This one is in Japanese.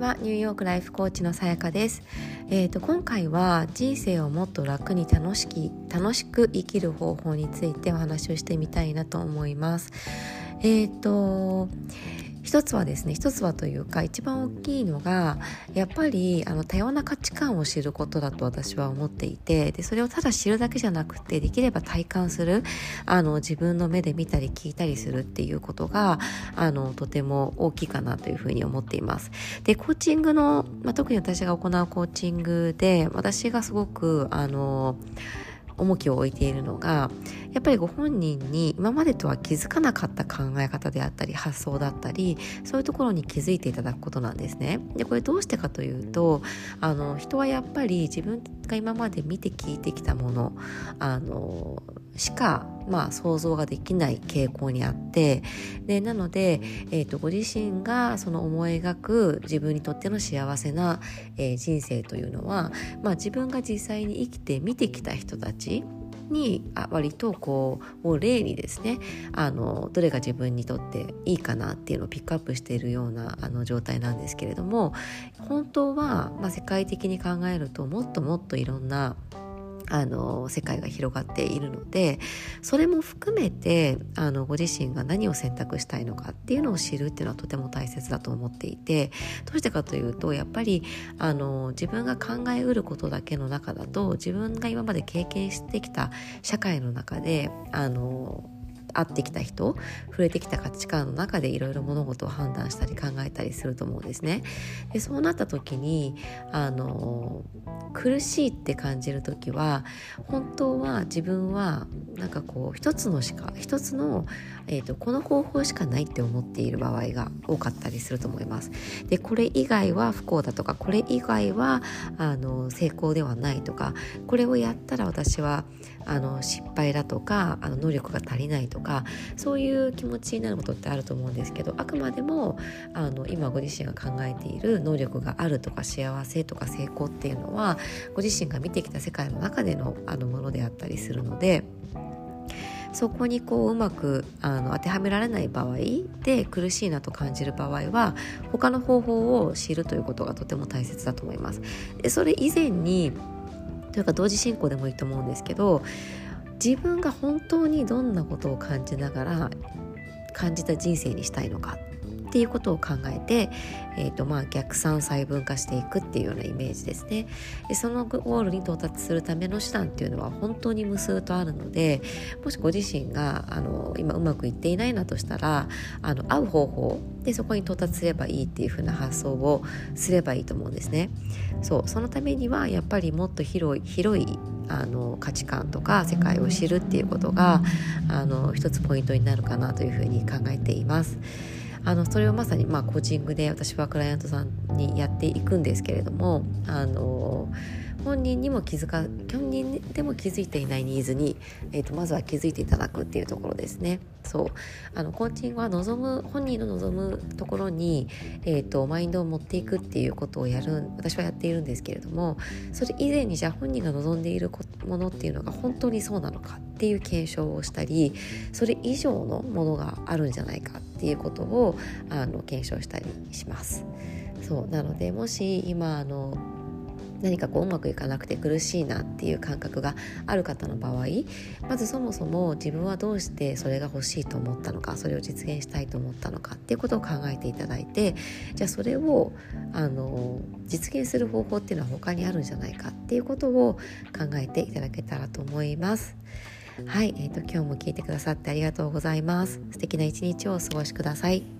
ちは。ニューヨークライフコーチのさやかです、えーと、今回は人生をもっと楽に楽しき楽しく生きる方法についてお話をしてみたいなと思います。えっ、ー、と一つはですね一つはというか一番大きいのがやっぱりあの多様な価値観を知ることだと私は思っていてでそれをただ知るだけじゃなくてできれば体感するあの自分の目で見たり聞いたりするっていうことがあのとても大きいかなというふうに思っています。でコーチングの、まあ、特に私が行うコーチングで私がすごくあの重きを置いているのがやっぱりご本人に今までとは気づかなかった考え方であったり発想だったりそういうところに気づいていただくことなんですね。でこれどうしてかというとあの人はやっぱり自分が今まで見て聞いてきたものあのしか、まあ、想像ができない傾向にあってでなので、えーと、ご自身がその思い描く自分にとっての幸せな、えー、人生というのは、まあ、自分が実際に生きて見てきた人たちにあ割とこうもう例にですねあのどれが自分にとっていいかなっていうのをピックアップしているようなあの状態なんですけれども本当は、まあ、世界的に考えるともっともっといろんなあの世界が広がっているのでそれも含めてあのご自身が何を選択したいのかっていうのを知るっていうのはとても大切だと思っていてどうしてかというとやっぱりあの自分が考えうることだけの中だと自分が今まで経験してきた社会の中であの会ってきた人触れてきた価値観の中でいろいろ物事を判断したり考えたりすると思うんですね。でそうなった時にあの苦しいって感じる時は本当は自分はなんかこう一つのしか一つの、えーと、この方法しかないって思っている場合が多かったりすると思います。でこれ以外は不幸だとかこれ以外はあの成功ではないとかこれをやったら私はあの失敗だとかあの能力が足りないとかそういう気持ちになることってあると思うんですけどあくまでもあの今ご自身が考えている能力があるとか幸せとか成功っていうのはご自身が見てきた世界の中でのあのものであったりするので。そこにこううまくあの当てはめられない場合で苦しいなと感じる場合は他の方法を知るということがとても大切だと思います。でそれ以前にというか同時進行でもいいと思うんですけど自分が本当にどんなことを感じながら感じた人生にしたいのか。っていうことを考えて、えーとまあ、逆算細分化していくっていうようなイメージですねでそのゴールに到達するための手段っていうのは本当に無数とあるのでもしご自身があの今うまくいっていないなとしたらあの合う方法でそこに到達すればいいっていう風な発想をすればいいと思うんですねそうそのためにはやっぱりもっと広い広いあの価値観とか世界を知るっていうことがあの一つポイントになるかなというふうに考えています。あのそれをまさにまあコーチングで私はクライアントさんにやっていくんですけれどもあの本人にも気づか本人でも気づいていないニーズに、えーと、まずは気づいていただくっていうところですね。そうあのコーチングは望む本人の望むところに、えーと、マインドを持っていくっていうことをやる私はやっているんですけれどもそれ以前にじゃあ本人が望んでいるものっていうのが本当にそうなのかっていう検証をしたりそれ以上のものがあるんじゃないかっていうことをあの検証したりします。そうなのでもし今あの何かこううまくいかなくて苦しいなっていう感覚がある方の場合まずそもそも自分はどうしてそれが欲しいと思ったのかそれを実現したいと思ったのかっていうことを考えていただいてじゃあそれをあの実現する方法っていうのは他にあるんじゃないかっていうことを考えていただけたらと思います。はい、えーと、今日も聞いてくださってありがとうございます。素敵な一日をお過ごしください。